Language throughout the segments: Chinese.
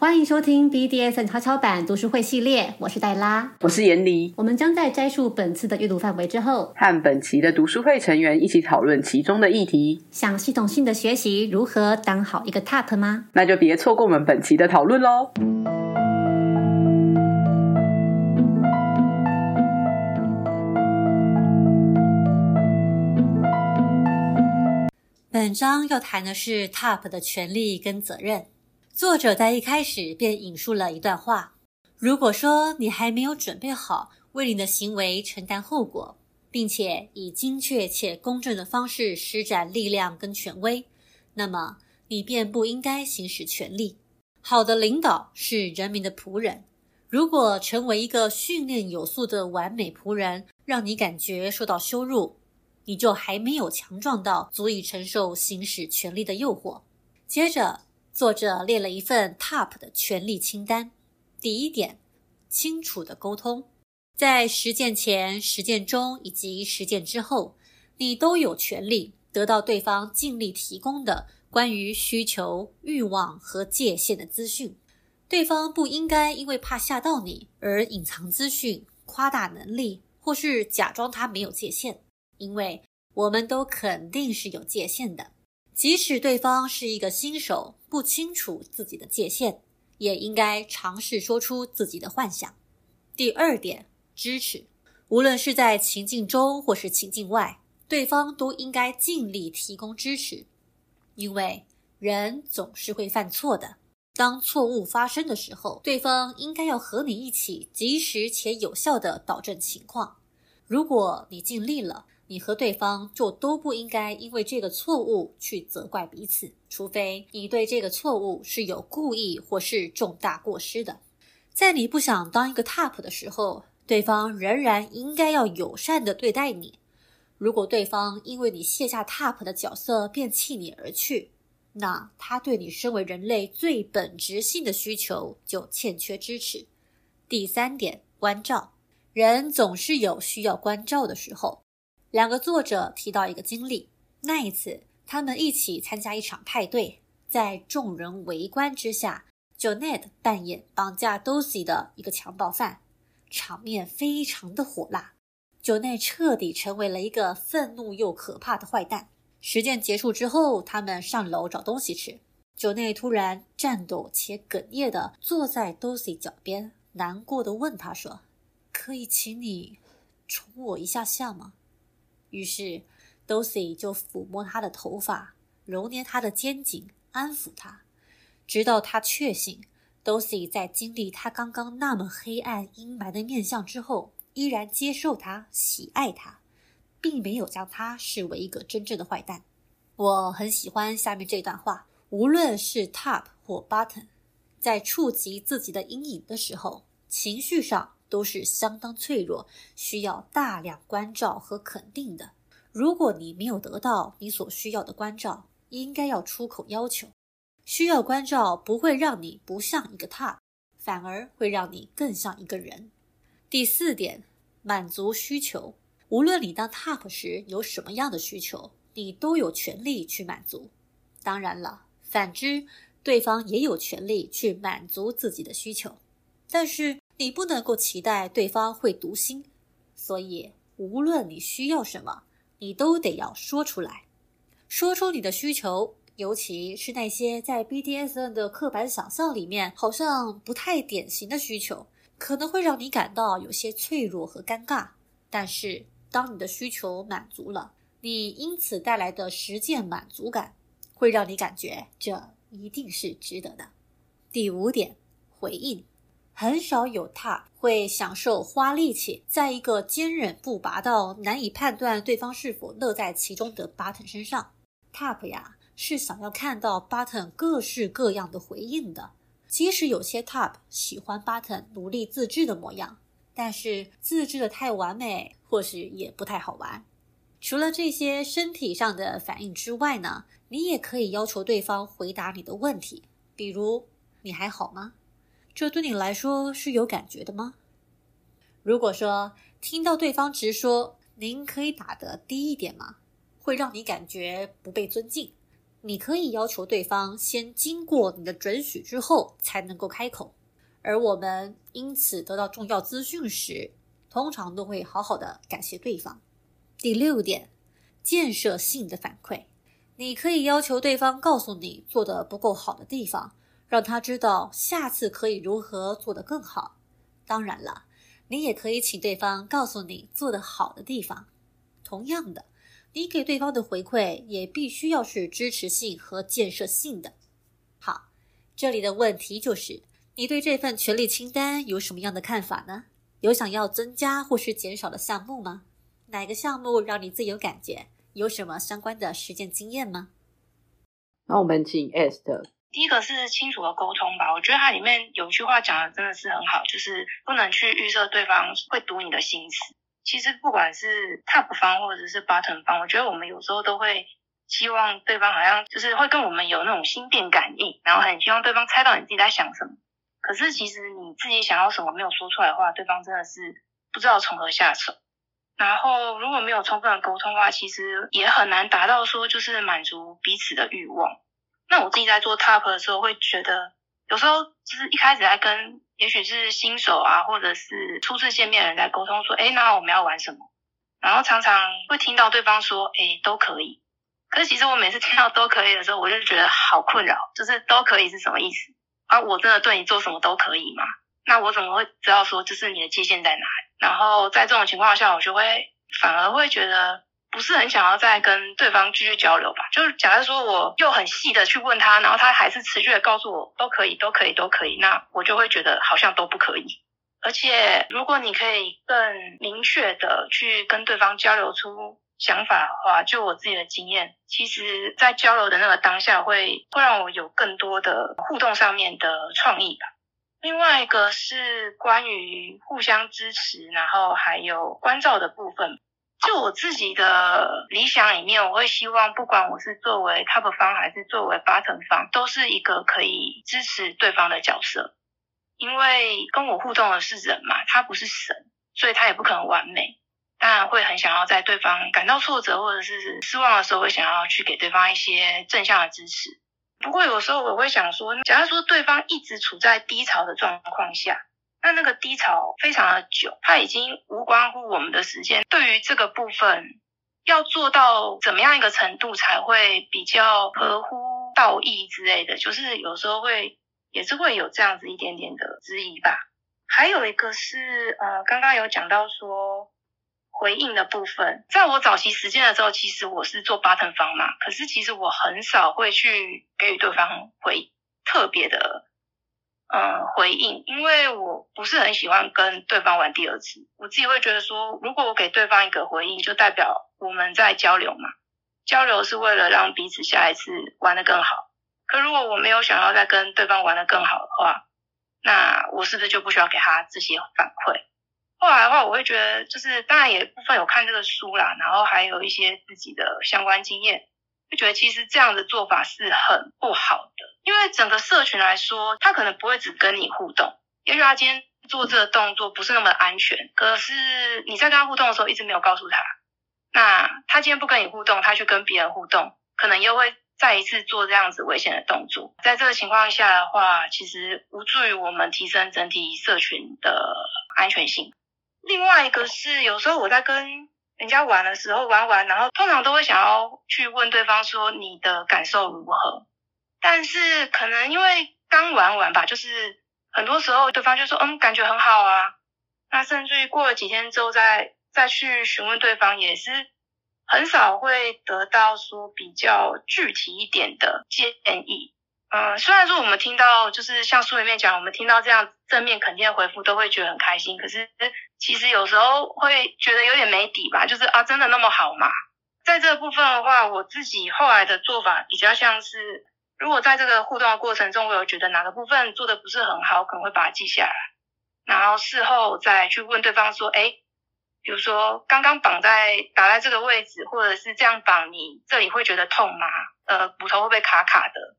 欢迎收听 BDSN 悄悄版读书会系列，我是黛拉，我是严离。我们将在摘述本次的阅读范围之后，和本期的读书会成员一起讨论其中的议题。想系统性的学习如何当好一个 TOP 吗？那就别错过我们本期的讨论喽！本章要谈的是 TOP 的权利跟责任。作者在一开始便引述了一段话：“如果说你还没有准备好为你的行为承担后果，并且以精确且公正的方式施展力量跟权威，那么你便不应该行使权力。好的领导是人民的仆人。如果成为一个训练有素的完美仆人，让你感觉受到羞辱，你就还没有强壮到足以承受行使权力的诱惑。”接着。作者列了一份 TOP 的权利清单。第一点，清楚的沟通，在实践前、实践中以及实践之后，你都有权利得到对方尽力提供的关于需求、欲望和界限的资讯。对方不应该因为怕吓到你而隐藏资讯、夸大能力，或是假装他没有界限，因为我们都肯定是有界限的。即使对方是一个新手，不清楚自己的界限，也应该尝试说出自己的幻想。第二点，支持，无论是在情境中或是情境外，对方都应该尽力提供支持，因为人总是会犯错的。当错误发生的时候，对方应该要和你一起及时且有效的导正情况。如果你尽力了，你和对方就都不应该因为这个错误去责怪彼此，除非你对这个错误是有故意或是重大过失的。在你不想当一个 TOP 的时候，对方仍然应该要友善的对待你。如果对方因为你卸下 TOP 的角色便弃你而去，那他对你身为人类最本质性的需求就欠缺支持。第三点，关照，人总是有需要关照的时候。两个作者提到一个经历，那一次他们一起参加一场派对，在众人围观之下 j o n e t 扮演绑架 Dosi 的一个强暴犯，场面非常的火辣 j o n e t 彻底成为了一个愤怒又可怕的坏蛋。实践结束之后，他们上楼找东西吃 j o n e t 突然颤抖且哽咽的坐在 Dosi 脚边，难过的问他说：“可以请你宠我一下下吗？”于是，Dosi 就抚摸他的头发，揉捏他的肩颈，安抚他，直到他确信 Dosi 在经历他刚刚那么黑暗阴霾的面相之后，依然接受他、喜爱他，并没有将他视为一个真正的坏蛋。我很喜欢下面这段话：无论是 Top 或 Button，在触及自己的阴影的时候，情绪上。都是相当脆弱，需要大量关照和肯定的。如果你没有得到你所需要的关照，应该要出口要求。需要关照不会让你不像一个 top，反而会让你更像一个人。第四点，满足需求。无论你当 top 时有什么样的需求，你都有权利去满足。当然了，反之，对方也有权利去满足自己的需求。但是。你不能够期待对方会读心，所以无论你需要什么，你都得要说出来，说出你的需求，尤其是那些在 BDSN 的刻板想象里面好像不太典型的需求，可能会让你感到有些脆弱和尴尬。但是当你的需求满足了，你因此带来的实践满足感，会让你感觉这一定是值得的。第五点，回应。很少有他会享受花力气，在一个坚韧不拔到难以判断对方是否乐在其中的 Button 身上。Top 呀，是想要看到 Button 各式各样的回应的。即使有些 Top 喜欢 Button 努力自制的模样，但是自制的太完美，或许也不太好玩。除了这些身体上的反应之外呢，你也可以要求对方回答你的问题，比如“你还好吗？”这对你来说是有感觉的吗？如果说听到对方直说“您可以打得低一点吗”，会让你感觉不被尊敬，你可以要求对方先经过你的准许之后才能够开口，而我们因此得到重要资讯时，通常都会好好的感谢对方。第六点，建设性的反馈，你可以要求对方告诉你做的不够好的地方，让他知道下次可以如何做得更好。当然了，你也可以请对方告诉你做得好的地方。同样的。你给对方的回馈也必须要是支持性和建设性的。好，这里的问题就是，你对这份权利清单有什么样的看法呢？有想要增加或是减少的项目吗？哪个项目让你最有感觉？有什么相关的实践经验吗？那我们请 Est。第一个是清楚的沟通吧，我觉得它里面有一句话讲的真的是很好，就是不能去预设对方会读你的心思。其实不管是 top 方或者是 bottom 方，我觉得我们有时候都会希望对方好像就是会跟我们有那种心电感应，然后很希望对方猜到你自己在想什么。可是其实你自己想要什么没有说出来的话，对方真的是不知道从何下手。然后如果没有充分的沟通的话，其实也很难达到说就是满足彼此的欲望。那我自己在做 top 的时候会觉得。有时候就是一开始在跟，也许是新手啊，或者是初次见面的人在沟通，说，哎，那我们要玩什么？然后常常会听到对方说，哎，都可以。可是其实我每次听到都可以的时候，我就觉得好困扰，就是都可以是什么意思？啊，我真的对你做什么都可以吗？那我怎么会知道说，就是你的界限在哪？然后在这种情况下，我就会反而会觉得。不是很想要再跟对方继续交流吧？就是假如说我又很细的去问他，然后他还是持续的告诉我都可以，都可以，都可以，那我就会觉得好像都不可以。而且如果你可以更明确的去跟对方交流出想法的话，就我自己的经验，其实在交流的那个当下会会让我有更多的互动上面的创意吧。另外一个是关于互相支持，然后还有关照的部分。就我自己的理想里面，我会希望，不管我是作为 top 方还是作为 bottom 方，都是一个可以支持对方的角色。因为跟我互动的是人嘛，他不是神，所以他也不可能完美。当然会很想要在对方感到挫折或者是失望的时候，会想要去给对方一些正向的支持。不过有时候我会想说，假如说对方一直处在低潮的状况下。那那个低潮非常的久，它已经无关乎我们的时间。对于这个部分，要做到怎么样一个程度才会比较合乎道义之类的，就是有时候会也是会有这样子一点点的质疑吧。还有一个是呃，刚刚有讲到说回应的部分，在我早期实践的时候，其实我是做 button 方嘛，可是其实我很少会去给予对方回特别的。嗯，回应，因为我不是很喜欢跟对方玩第二次，我自己会觉得说，如果我给对方一个回应，就代表我们在交流嘛，交流是为了让彼此下一次玩得更好。可如果我没有想要再跟对方玩得更好的话，那我是不是就不需要给他这些反馈？后来的话，我会觉得，就是当然也部分有看这个书啦，然后还有一些自己的相关经验。就觉得其实这样的做法是很不好的，因为整个社群来说，他可能不会只跟你互动，也许他今天做这个动作不是那么安全，可是你在跟他互动的时候一直没有告诉他，那他今天不跟你互动，他去跟别人互动，可能又会再一次做这样子危险的动作。在这个情况下的话，其实无助于我们提升整体社群的安全性。另外一个是，有时候我在跟人家玩的时候玩玩，然后通常都会想要去问对方说你的感受如何，但是可能因为刚玩完吧，就是很多时候对方就说嗯感觉很好啊，那甚至于过了几天之后再再去询问对方，也是很少会得到说比较具体一点的建议。嗯，虽然说我们听到就是像书里面讲，我们听到这样正面肯定的回复都会觉得很开心，可是其实有时候会觉得有点没底吧，就是啊，真的那么好吗？在这部分的话，我自己后来的做法比较像是，如果在这个互动的过程中，我有觉得哪个部分做的不是很好，可能会把它记下来，然后事后再去问对方说，哎，比如说刚刚绑在打在这个位置，或者是这样绑，你这里会觉得痛吗？呃，骨头会不会卡卡的？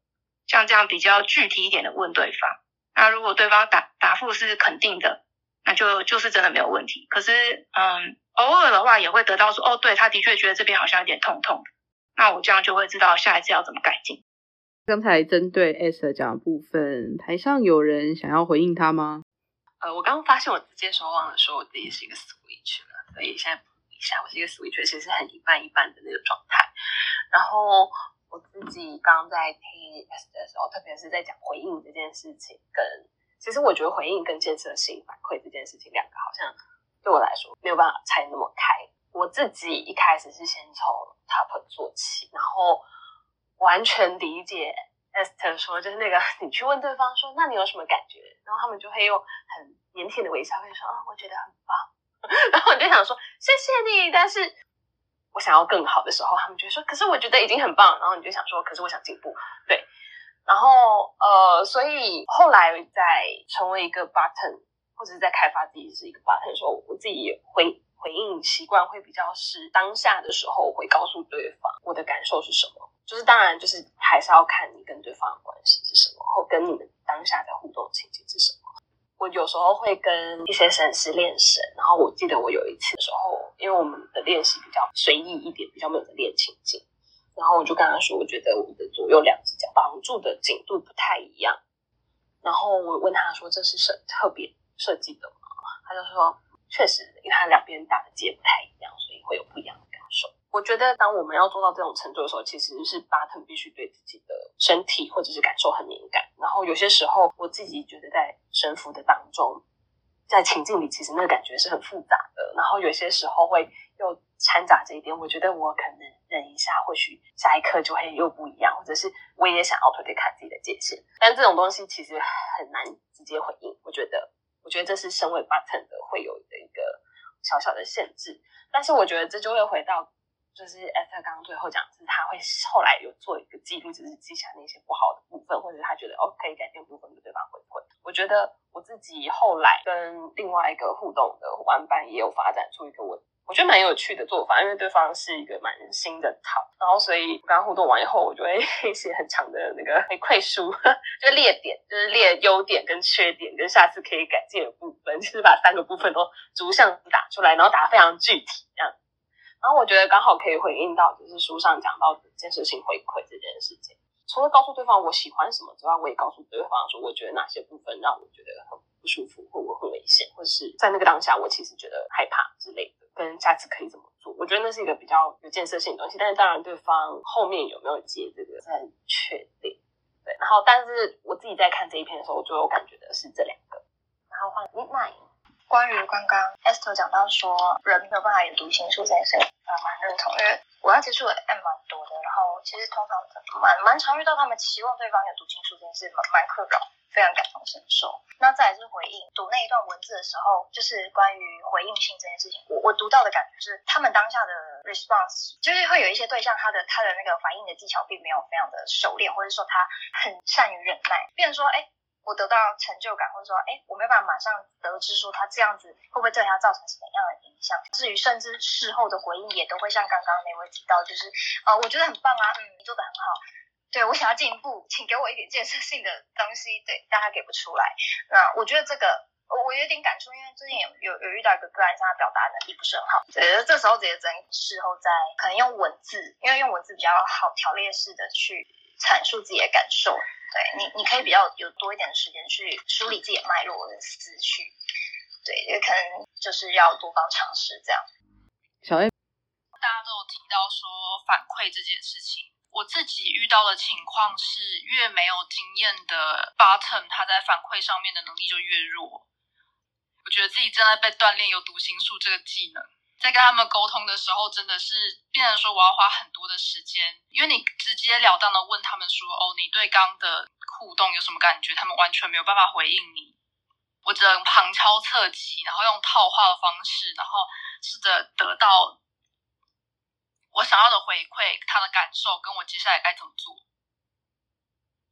像这样比较具体一点的问对方，那如果对方答答复是肯定的，那就就是真的没有问题。可是，嗯，偶尔的话也会得到说，哦，对，他的确觉得这边好像有点痛痛的，那我这样就会知道下一次要怎么改进。刚才针对 S 讲的部分，台上有人想要回应他吗？呃，我刚刚发现我直接说忘了说我自己是一个 Switch 了，所以现在补一下，我是一个 Switch，其实是很一半一半的那个状态。然后我自己刚在听 S 的时候，特别是在讲回应这件事情，跟其实我觉得回应跟建设性反馈这件事情，两个好像对我来说没有办法拆那么开。我自己一开始是先从 Top 做起，然后。完全理解 Esther 说，就是那个 你去问对方说，那你有什么感觉？然后他们就会用很腼腆的微笑会说，啊，我觉得很棒。然后我就想说，谢谢你。但是我想要更好的时候，他们就说，可是我觉得已经很棒。然后你就想说，可是我想进步。对。然后呃，所以后来在成为一个 button，或者是在开发自己是一个 button 的时候，我自己回回应习惯会比较是当下的时候会告诉对方我的感受是什么。就是当然，就是还是要看你跟对方的关系是什么，或跟你们当下在互动情景是什么。我有时候会跟一些神师练神，然后我记得我有一次的时候，因为我们的练习比较随意一点，比较没有在练情境，然后我就跟他说，我觉得我们的左右两只脚绑住的紧度不太一样。然后我问他说，这是什特别设计的吗？他就说，确实，因为他两边打的结不太一样，所以会有不一样。我觉得，当我们要做到这种程度的时候，其实是 button 必须对自己的身体或者是感受很敏感。然后有些时候，我自己觉得在神服的当中，在情境里，其实那个感觉是很复杂的。然后有些时候会又掺杂这一点，我觉得我可能忍一下，或许下一刻就会又不一样，或者是我也想要推推看自己的界限。但这种东西其实很难直接回应。我觉得，我觉得这是身为 button 的会有的一个小小的限制。但是我觉得这就会回到。就是艾特刚刚最后讲，是他会后来有做一个记录，就是记下那些不好的部分，或者他觉得哦可以改变部分，给对方回馈。我觉得我自己后来跟另外一个互动的玩伴也有发展出一个我我觉得蛮有趣的做法，因为对方是一个蛮新的套，然后所以刚刚互动完以后，我就会 写很长的那个回馈书，就列点，就是列优点跟缺点，跟下次可以改进的部分，就是把三个部分都逐项打出来，然后打非常具体这样。然后我觉得刚好可以回应到，就是书上讲到的建设性回馈这件事情。除了告诉对方我喜欢什么之外，我也告诉对方说，我觉得哪些部分让我觉得很不舒服，或我很危险，或是在那个当下我其实觉得害怕之类的，跟下次可以怎么做。我觉得那是一个比较有建设性的东西。但是当然，对方后面有没有接这个，很确定。对，然后但是我自己在看这一篇的时候，我最有感觉的是这两个。然后换 Nine。关于刚刚 Esther 讲到说人没有办法有读心术这件事，啊，蛮认同。因为我要接触的 M 蛮多的，然后其实通常蛮蛮常遇到他们期望对方有读心术这件事，蛮蛮困扰，非常感同身受。那再来是回应读那一段文字的时候，就是关于回应性这件事情，我我读到的感觉是，他们当下的 response 就是会有一些对象，他的他的那个反应的技巧并没有非常的熟练，或者说他很善于忍耐，变成说，哎。我得到成就感，或者说，哎，我没办法马上得知说他这样子会不会对他造成什么样的影响。至于甚至事后的回应，也都会像刚刚那位提到，就是呃，我觉得很棒啊，嗯，你做的很好，对我想要进一步，请给我一点建设性的东西，对，但他给不出来。那我觉得这个我我有点感触，因为最近有有有遇到一个个案，他表达能力不是很好，呃，这时候直接整事后再可能用文字，因为用文字比较好条列式的去阐述自己的感受。对你，你可以比较有多一点的时间去梳理自己的脉络的思绪，对，也可能就是要多方尝试这样。小 A，大家都有提到说反馈这件事情，我自己遇到的情况是，越没有经验的 bottom，他在反馈上面的能力就越弱。我觉得自己正在被锻炼有读心术这个技能。在跟他们沟通的时候，真的是变成说我要花很多的时间，因为你直截了当的问他们说：“哦，你对刚的互动有什么感觉？”他们完全没有办法回应你。我只能旁敲侧击，然后用套话的方式，然后试着得到我想要的回馈，他的感受，跟我接下来该怎么做。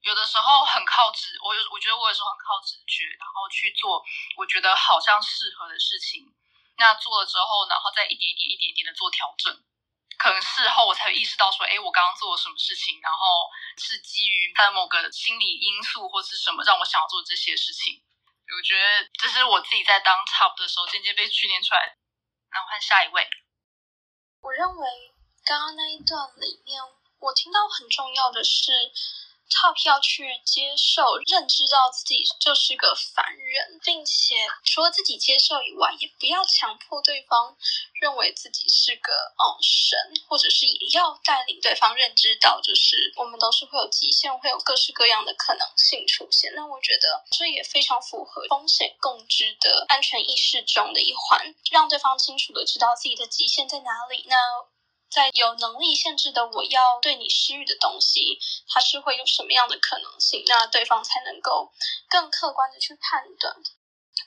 有的时候很靠直，我有我觉得我有时候很靠直觉，然后去做我觉得好像适合的事情。那做了之后，然后再一点一点、一点一点的做调整，可能事后我才意识到说，哎，我刚刚做了什么事情，然后是基于他的某个心理因素或是什么让我想要做这些事情。我觉得这是我自己在当 top 的时候渐渐被训练出来的。然后换下一位，我认为刚刚那一段里面，我听到很重要的是。Top 要去接受、认知到自己就是个凡人，并且除了自己接受以外，也不要强迫对方认为自己是个哦神，或者是也要带领对方认知到，就是我们都是会有极限，会有各式各样的可能性出现。那我觉得这也非常符合风险共知的安全意识中的一环，让对方清楚的知道自己的极限在哪里。那。在有能力限制的我要对你施予的东西，它是会有什么样的可能性？那对方才能够更客观的去判断。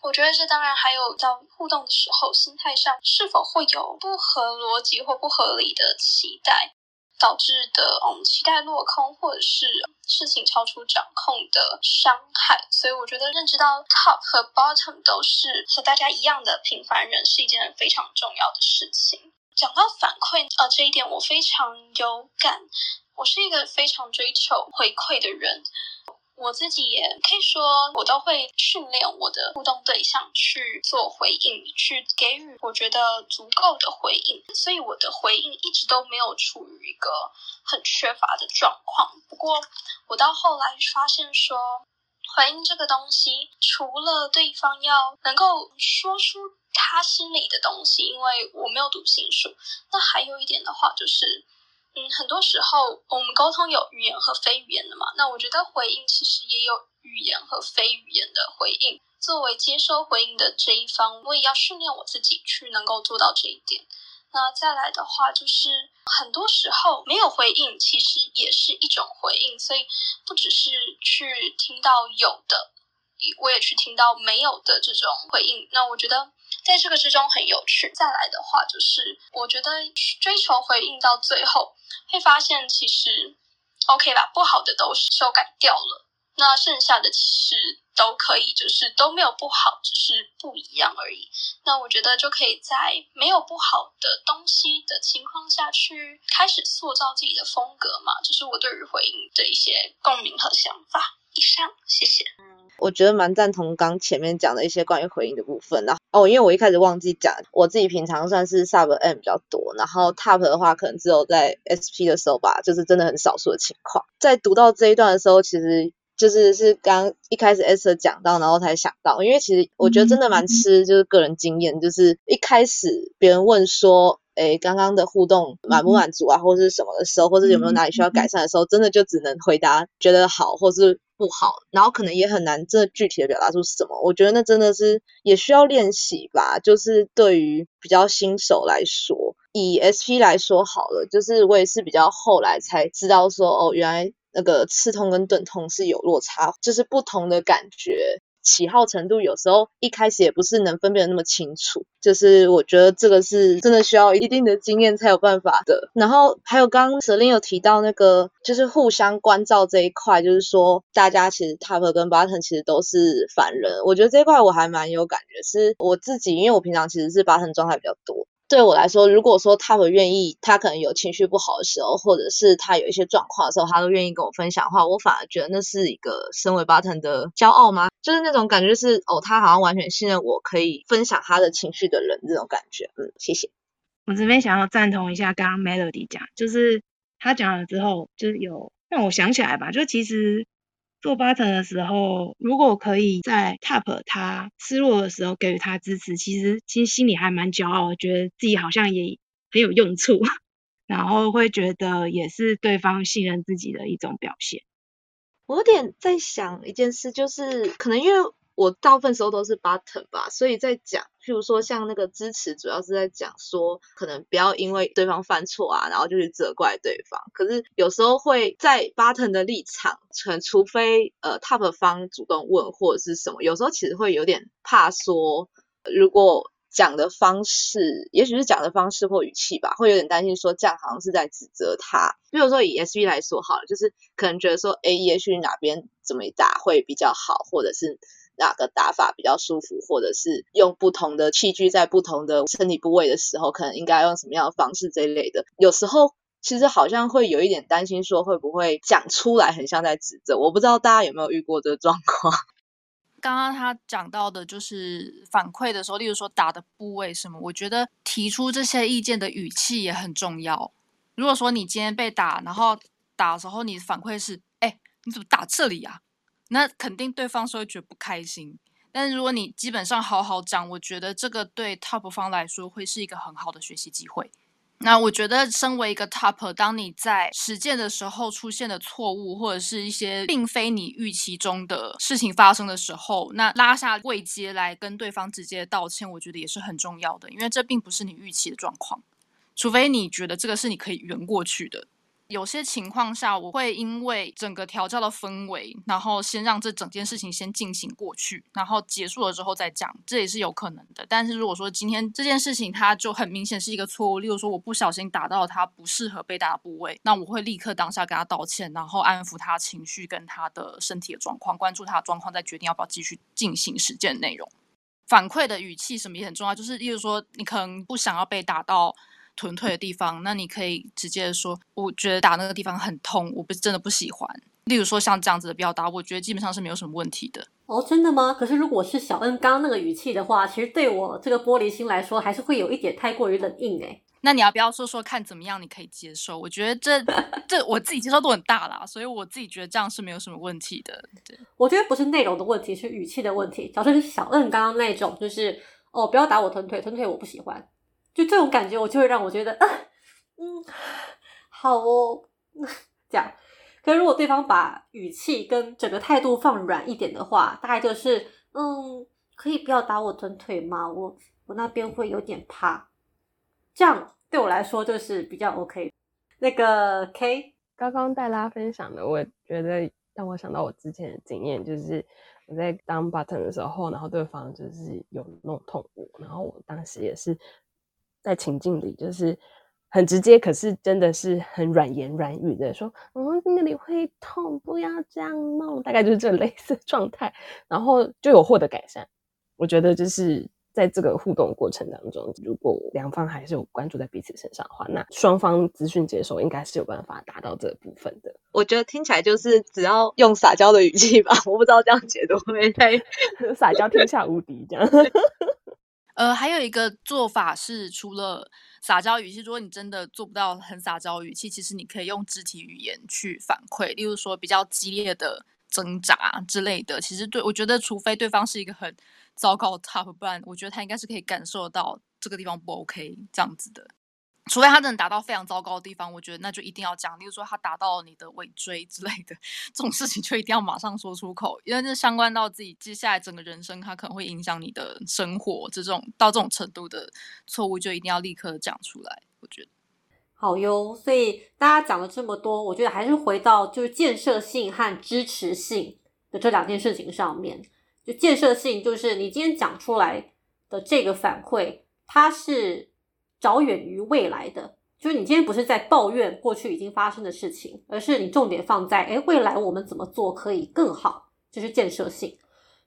我觉得这当然还有到互动的时候，心态上是否会有不合逻辑或不合理的期待，导致的嗯期待落空，或者是事情超出掌控的伤害。所以我觉得认知到 top 和 bottom 都是和大家一样的平凡人，是一件非常重要的事情。讲到反馈，呃，这一点我非常有感。我是一个非常追求回馈的人，我自己也可以说，我都会训练我的互动对象去做回应，去给予我觉得足够的回应。所以我的回应一直都没有处于一个很缺乏的状况。不过，我到后来发现说，回应这个东西，除了对方要能够说出。他心里的东西，因为我没有读心术。那还有一点的话，就是，嗯，很多时候我们沟通有语言和非语言的嘛。那我觉得回应其实也有语言和非语言的回应。作为接收回应的这一方，我也要训练我自己去能够做到这一点。那再来的话，就是很多时候没有回应，其实也是一种回应。所以不只是去听到有的，我也去听到没有的这种回应。那我觉得。在这个之中很有趣。再来的话，就是我觉得追求回应到最后，会发现其实 OK 吧，不好的都修改掉了，那剩下的其实都可以，就是都没有不好，只是不一样而已。那我觉得就可以在没有不好的东西的情况下去开始塑造自己的风格嘛，这是我对于回应的一些共鸣和想法。以上，谢谢。我觉得蛮赞同刚前面讲的一些关于回应的部分。然后哦，因为我一开始忘记讲，我自己平常算是 sub M 比较多，然后 top 的话可能只有在 SP 的时候吧，就是真的很少数的情况。在读到这一段的时候，其实就是是刚一开始 Esther 讲到，然后才想到，因为其实我觉得真的蛮吃就是个人经验，就是一开始别人问说，哎，刚刚的互动满不满足啊，或者是什么的时候，或者有没有哪里需要改善的时候，真的就只能回答觉得好，或是。不好，然后可能也很难这具体的表达出什么。我觉得那真的是也需要练习吧。就是对于比较新手来说，以 SP 来说好了，就是我也是比较后来才知道说，哦，原来那个刺痛跟钝痛是有落差，就是不同的感觉。喜好程度有时候一开始也不是能分辨的那么清楚，就是我觉得这个是真的需要一定的经验才有办法的。然后还有刚刚舍令有提到那个就是互相关照这一块，就是说大家其实 Top 跟 Button 其实都是凡人，我觉得这一块我还蛮有感觉，是我自己因为我平常其实是 Button 状态比较多。对我来说，如果说他们愿意，他可能有情绪不好的时候，或者是他有一些状况的时候，他都愿意跟我分享的话，我反而觉得那是一个身为 button 的骄傲吗？就是那种感觉是，哦，他好像完全信任我可以分享他的情绪的人，这种感觉。嗯，谢谢。我这边想要赞同一下刚刚 Melody 讲，就是他讲了之后，就是有让我想起来吧，就其实。做八成的时候，如果可以在 Top 他失落的时候给予他支持，其实其实心里还蛮骄傲，觉得自己好像也很有用处，然后会觉得也是对方信任自己的一种表现。我有点在想一件事，就是可能因为。我大部分时候都是 button 吧，所以在讲，譬如说像那个支持，主要是在讲说，可能不要因为对方犯错啊，然后就去责怪对方。可是有时候会在 button 的立场，除除非呃 top 方主动问或者是什么，有时候其实会有点怕说，如果讲的方式，也许是讲的方式或语气吧，会有点担心说这样好像是在指责他。比如说以 SV 来说好了，就是可能觉得说，哎，也许哪边怎么打会比较好，或者是。哪个打法比较舒服，或者是用不同的器具在不同的身体部位的时候，可能应该用什么样的方式这一类的。有时候其实好像会有一点担心，说会不会讲出来很像在指责。我不知道大家有没有遇过这个状况。刚刚他讲到的就是反馈的时候，例如说打的部位什么，我觉得提出这些意见的语气也很重要。如果说你今天被打，然后打的时候你反馈是，哎，你怎么打这里啊？那肯定对方是会觉得不开心。但是如果你基本上好好讲，我觉得这个对 top 方来说会是一个很好的学习机会。那我觉得，身为一个 top，当你在实践的时候出现的错误，或者是一些并非你预期中的事情发生的时候，那拉下位阶来跟对方直接道歉，我觉得也是很重要的，因为这并不是你预期的状况，除非你觉得这个是你可以圆过去的。有些情况下，我会因为整个调教的氛围，然后先让这整件事情先进行过去，然后结束了之后再讲，这也是有可能的。但是如果说今天这件事情它就很明显是一个错误，例如说我不小心打到他不适合被打的部位，那我会立刻当下跟他道歉，然后安抚他情绪跟他的身体的状况，关注他的状况，再决定要不要继续进行实践内容。反馈的语气什么也很重要，就是例如说你可能不想要被打到。臀腿的地方，那你可以直接说，我觉得打那个地方很痛，我不是真的不喜欢。例如说像这样子的表达，我觉得基本上是没有什么问题的。哦，真的吗？可是如果是小恩刚刚那个语气的话，其实对我这个玻璃心来说，还是会有一点太过于冷硬哎。那你要不要说说看怎么样？你可以接受？我觉得这 这我自己接受度很大啦，所以我自己觉得这样是没有什么问题的。对，我觉得不是内容的问题，是语气的问题。假设是小恩刚刚那种，就是哦，不要打我臀腿，臀腿我不喜欢。就这种感觉，我就会让我觉得，嗯，好哦，这样。可是如果对方把语气跟整个态度放软一点的话，大概就是，嗯，可以不要打我臀腿吗？我我那边会有点怕。这样对我来说就是比较 OK。那个 K，刚刚戴拉分享的，我觉得让我想到我之前的经验，就是我在当 button 的时候，然后对方就是有弄痛我，然后我当时也是。在情境里就是很直接，可是真的是很软言软语的说：“嗯，那里会痛，不要这样弄。”大概就是这类似状态，然后就有获得改善。我觉得就是在这个互动过程当中，如果两方还是有关注在彼此身上的话，那双方资讯接收应该是有办法达到这部分的。我觉得听起来就是只要用撒娇的语气吧，我不知道这样解读会不会太撒娇天下无敌这样。呃，还有一个做法是，除了撒娇语气，如果你真的做不到很撒娇语气，其实你可以用肢体语言去反馈，例如说比较激烈的挣扎之类的。其实对我觉得，除非对方是一个很糟糕的 top，不然我觉得他应该是可以感受到这个地方不 OK 这样子的。除非他真的打到非常糟糕的地方，我觉得那就一定要讲。例如说他打到你的尾椎之类的这种事情，就一定要马上说出口，因为这相关到自己接下来整个人生，它可能会影响你的生活。这种到这种程度的错误，就一定要立刻讲出来。我觉得好哟。所以大家讲了这么多，我觉得还是回到就是建设性和支持性的这两件事情上面。就建设性，就是你今天讲出来的这个反馈，它是。着眼于未来的，就是你今天不是在抱怨过去已经发生的事情，而是你重点放在，哎，未来我们怎么做可以更好，就是建设性。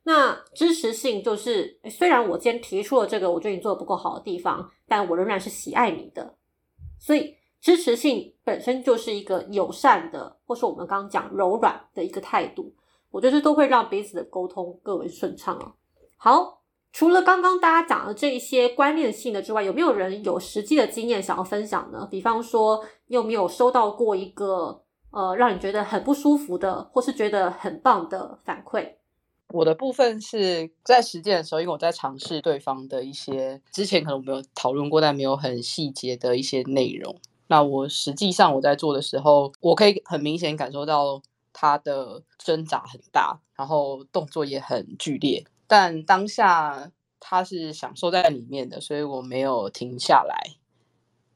那支持性就是，虽然我今天提出了这个我觉得你做的不够好的地方，但我仍然是喜爱你的。所以支持性本身就是一个友善的，或是我们刚刚讲柔软的一个态度，我觉得都会让彼此的沟通更为顺畅啊。好。除了刚刚大家讲的这一些观念性的之外，有没有人有实际的经验想要分享呢？比方说，你有没有收到过一个呃让你觉得很不舒服的，或是觉得很棒的反馈？我的部分是在实践的时候，因为我在尝试对方的一些之前可能我没有讨论过，但没有很细节的一些内容。那我实际上我在做的时候，我可以很明显感受到他的挣扎很大，然后动作也很剧烈。但当下他是享受在里面的，所以我没有停下来。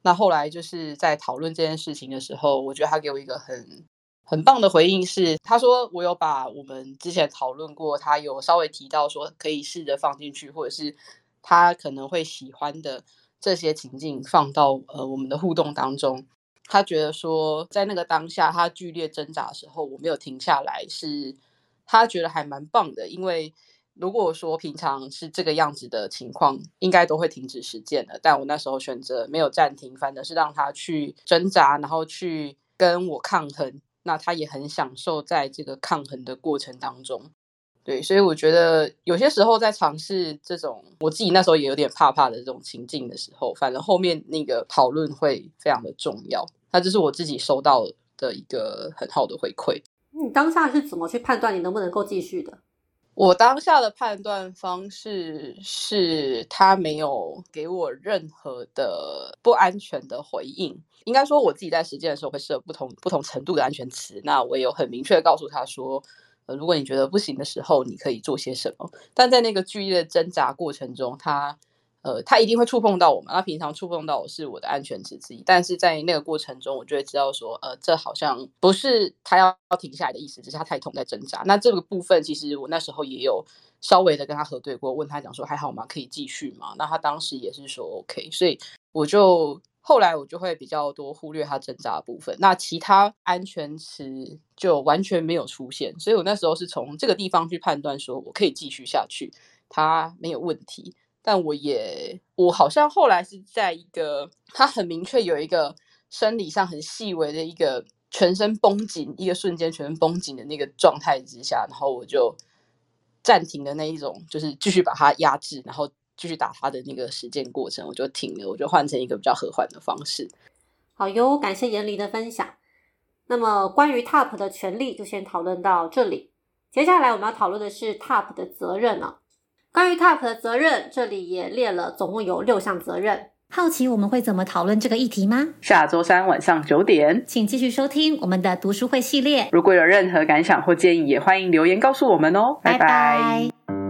那后来就是在讨论这件事情的时候，我觉得他给我一个很很棒的回应，是他说我有把我们之前讨论过，他有稍微提到说可以试着放进去，或者是他可能会喜欢的这些情境放到呃我们的互动当中。他觉得说在那个当下他剧烈挣扎的时候，我没有停下来，是他觉得还蛮棒的，因为。如果说平常是这个样子的情况，应该都会停止实践的。但我那时候选择没有暂停，反而是让他去挣扎，然后去跟我抗衡。那他也很享受在这个抗衡的过程当中。对，所以我觉得有些时候在尝试这种我自己那时候也有点怕怕的这种情境的时候，反正后面那个讨论会非常的重要。那这是我自己收到的一个很好的回馈。你当下是怎么去判断你能不能够继续的？我当下的判断方式是他没有给我任何的不安全的回应。应该说，我自己在实践的时候会设不同不同程度的安全词。那我也有很明确的告诉他说，如果你觉得不行的时候，你可以做些什么。但在那个剧烈的挣扎过程中，他。呃，他一定会触碰到我嘛？他平常触碰到我是我的安全值之一，但是在那个过程中，我就会知道说，呃，这好像不是他要要停下来的意思，只是他太痛在挣扎。那这个部分，其实我那时候也有稍微的跟他核对过，问他讲说还好吗？可以继续吗？那他当时也是说 OK，所以我就后来我就会比较多忽略他挣扎的部分，那其他安全词就完全没有出现。所以我那时候是从这个地方去判断说我可以继续下去，他没有问题。但我也，我好像后来是在一个他很明确有一个生理上很细微的一个全身绷紧，一个瞬间全身绷紧的那个状态之下，然后我就暂停的那一种，就是继续把它压制，然后继续打它的那个实践过程，我就停了，我就换成一个比较和缓的方式。好哟，感谢严离的分享。那么关于 TOP 的权利就先讨论到这里，接下来我们要讨论的是 TOP 的责任了。关于 TOP 的责任，这里也列了，总共有六项责任。好奇我们会怎么讨论这个议题吗？下周三晚上九点，请继续收听我们的读书会系列。如果有任何感想或建议，也欢迎留言告诉我们哦。拜拜。